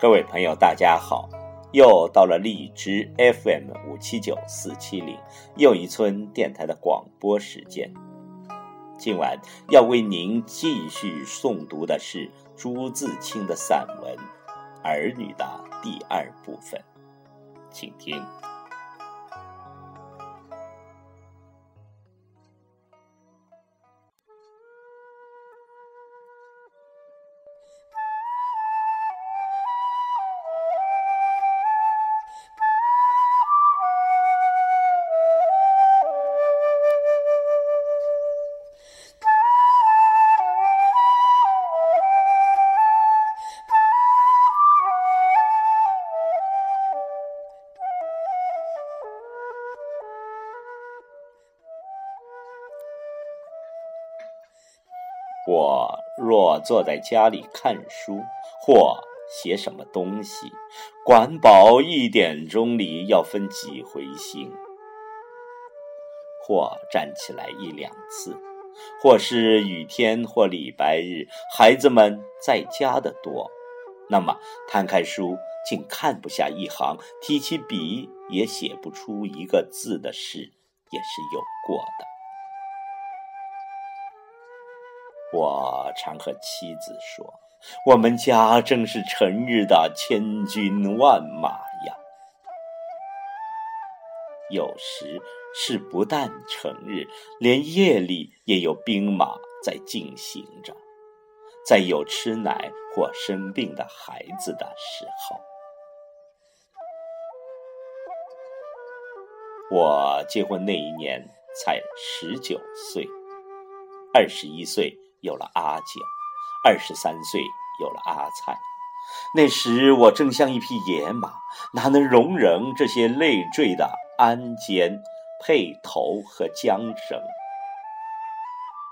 各位朋友，大家好！又到了荔枝 FM 五七九四七零又一村电台的广播时间。今晚要为您继续诵读的是朱自清的散文《儿女》的第二部分，请听。坐在家里看书或写什么东西，管饱一点钟里要分几回心，或站起来一两次，或是雨天或礼拜日，孩子们在家的多，那么摊开书竟看不下一行，提起笔也写不出一个字的事，也是有过的。我常和妻子说：“我们家正是成日的千军万马呀。有时是不但成日，连夜里也有兵马在进行着。在有吃奶或生病的孩子的时候，我结婚那一年才十九岁，二十一岁。”有了阿九，二十三岁有了阿灿。那时我正像一匹野马，哪能容忍这些累赘的鞍肩、辔头和缰绳？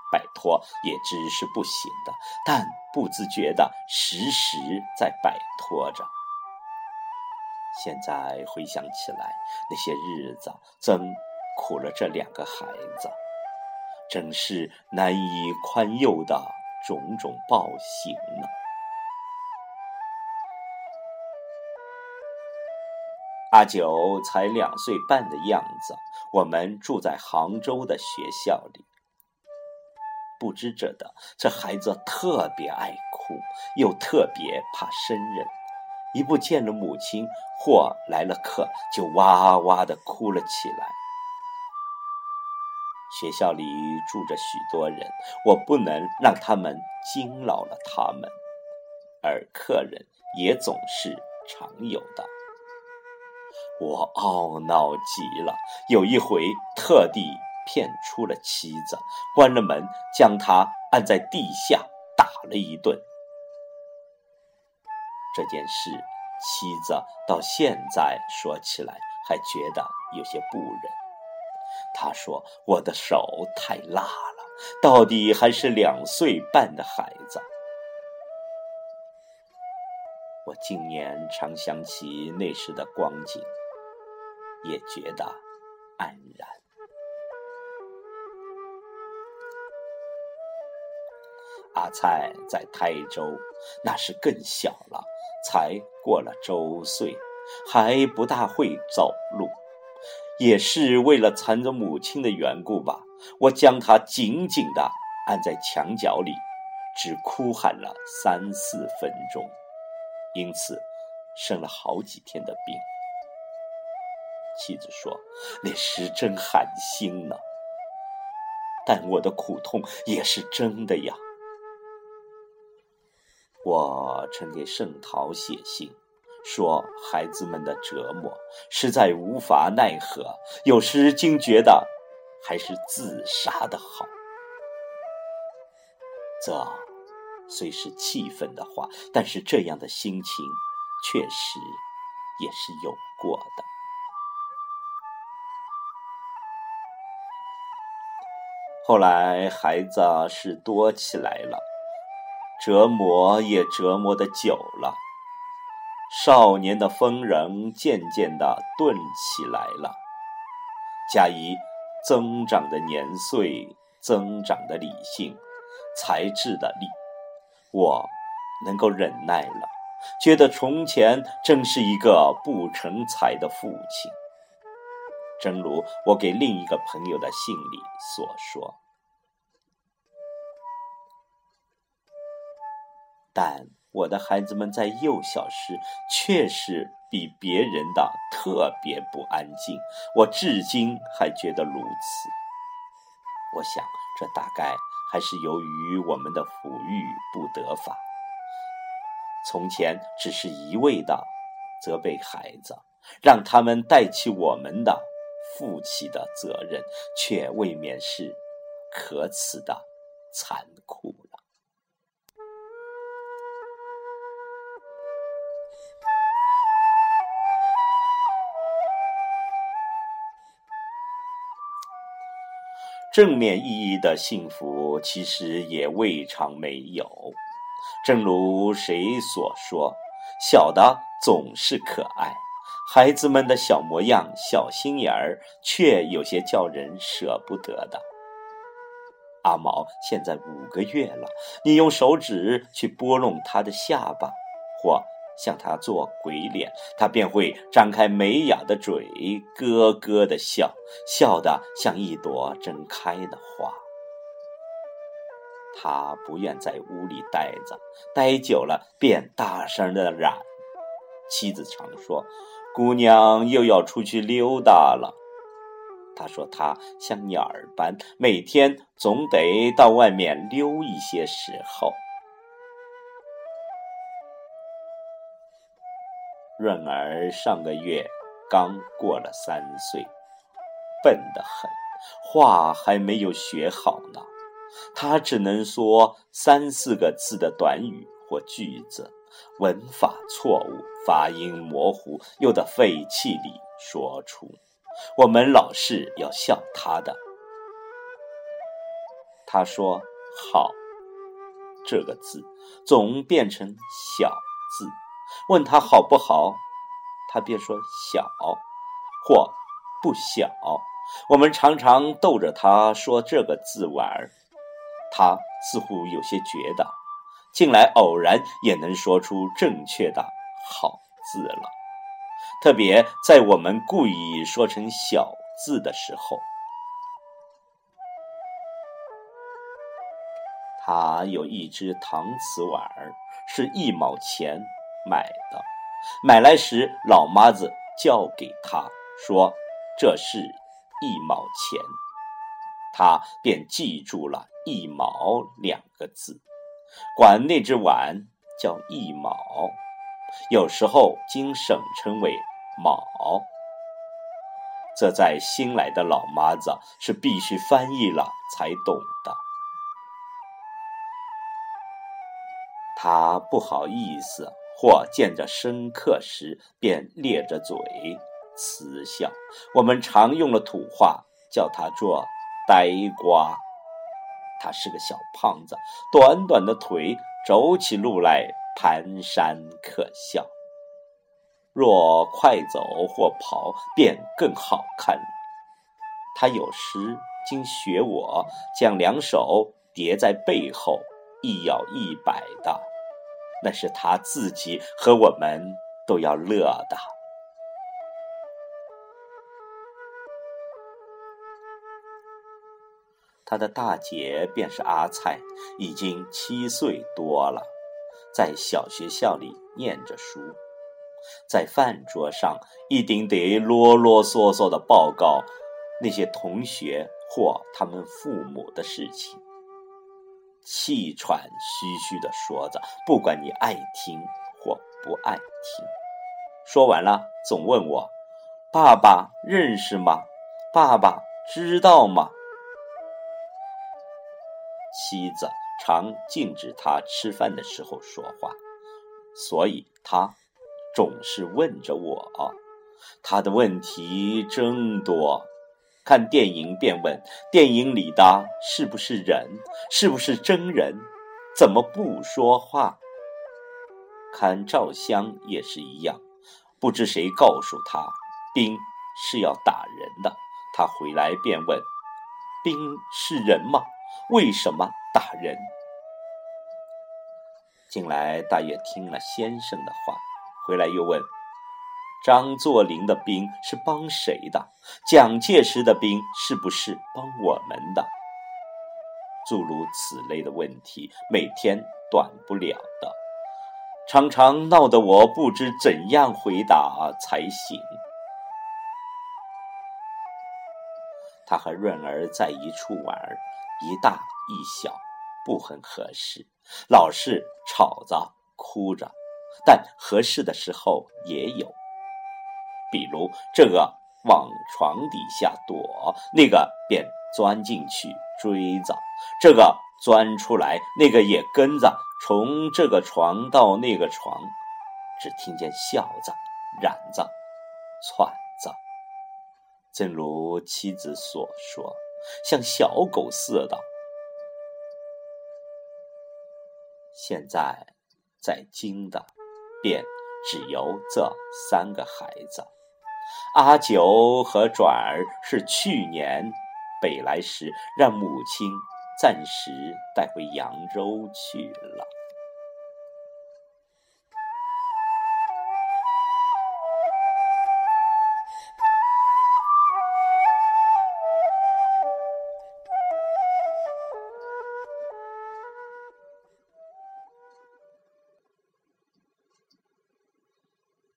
摆脱也知是不行的，但不自觉的时时在摆脱着。现在回想起来，那些日子真苦了这两个孩子。真是难以宽宥的种种暴行呢。阿九才两岁半的样子，我们住在杭州的学校里。不知者的，这孩子特别爱哭，又特别怕生人，一不见了母亲或来了客，就哇哇的哭了起来。学校里住着许多人，我不能让他们惊扰了他们，而客人也总是常有的。我懊恼极了，有一回特地骗出了妻子，关了门，将她按在地下打了一顿。这件事，妻子到现在说起来还觉得有些不忍。他说：“我的手太辣了，到底还是两岁半的孩子。”我今年常想起那时的光景，也觉得黯然。阿菜在台州，那是更小了，才过了周岁，还不大会走路。也是为了缠着母亲的缘故吧，我将她紧紧地按在墙角里，只哭喊了三四分钟，因此生了好几天的病。妻子说：“那时真寒心呢。”但我的苦痛也是真的呀。我曾给盛陶写信。说孩子们的折磨实在无法奈何，有时竟觉得还是自杀的好。这虽是气愤的话，但是这样的心情确实也是有过的。后来孩子是多起来了，折磨也折磨的久了。少年的风人渐渐的钝起来了，加以增长的年岁、增长的理性、才智的力，我能够忍耐了，觉得从前真是一个不成才的父亲。正如我给另一个朋友的信里所说，但我的孩子们在幼小时确实比别人的特别不安静，我至今还觉得如此。我想，这大概还是由于我们的抚育不得法。从前只是一味的责备孩子，让他们带起我们的。负起的责任，却未免是可耻的残酷正面意义的幸福，其实也未尝没有。正如谁所说：“小的总是可爱。”孩子们的小模样、小心眼儿，却有些叫人舍不得的。阿毛现在五个月了，你用手指去拨弄他的下巴，或向他做鬼脸，他便会张开美雅的嘴，咯咯的笑，笑得像一朵睁开的花。他不愿在屋里待着，待久了便大声的嚷。妻子常说。姑娘又要出去溜达了。他说：“他像鸟儿般，每天总得到外面溜一些时候。”润儿上个月刚过了三岁，笨得很，话还没有学好呢。他只能说三四个字的短语或句子。文法错误，发音模糊，又得费气力说出。我们老是要笑他的。他说“好”这个字总变成“小”字，问他好不好，他便说“小”或“不小”。我们常常逗着他说这个字玩儿，他似乎有些觉得。近来偶然也能说出正确的好字了，特别在我们故意说成小字的时候。他有一只搪瓷碗儿，是一毛钱买的，买来时老妈子交给他说：“这是一毛钱。”他便记住了一毛两个字。管那只碗叫一毛，有时候经省称为毛。这在新来的老妈子是必须翻译了才懂的。他不好意思，或见着生客时便咧着嘴慈笑。我们常用了土话叫他做呆瓜。他是个小胖子，短短的腿，走起路来蹒跚可笑。若快走或跑，便更好看了。他有时经学我，将两手叠在背后，一摇一摆的，那是他自己和我们都要乐的。他的大姐便是阿菜，已经七岁多了，在小学校里念着书，在饭桌上一定得啰啰嗦嗦的报告那些同学或他们父母的事情，气喘吁吁的说着，不管你爱听或不爱听。说完了，总问我：“爸爸认识吗？爸爸知道吗？”妻子常禁止他吃饭的时候说话，所以他总是问着我。他的问题真多，看电影便问电影里的是不是人，是不是真人，怎么不说话？看照相也是一样，不知谁告诉他兵是要打人的，他回来便问兵是人吗？为什么打人？近来大约听了先生的话，回来又问：张作霖的兵是帮谁的？蒋介石的兵是不是帮我们的？诸如此类的问题，每天断不了的，常常闹得我不知怎样回答才行。他和润儿在一处玩，一大一小，不很合适，老是吵着哭着，但合适的时候也有，比如这个往床底下躲，那个便钻进去追着，这个钻出来，那个也跟着，从这个床到那个床，只听见笑着、嚷着、窜着。正如妻子所说，像小狗似的。现在在京的，便只有这三个孩子。阿九和转儿是去年北来时，让母亲暂时带回扬州去了。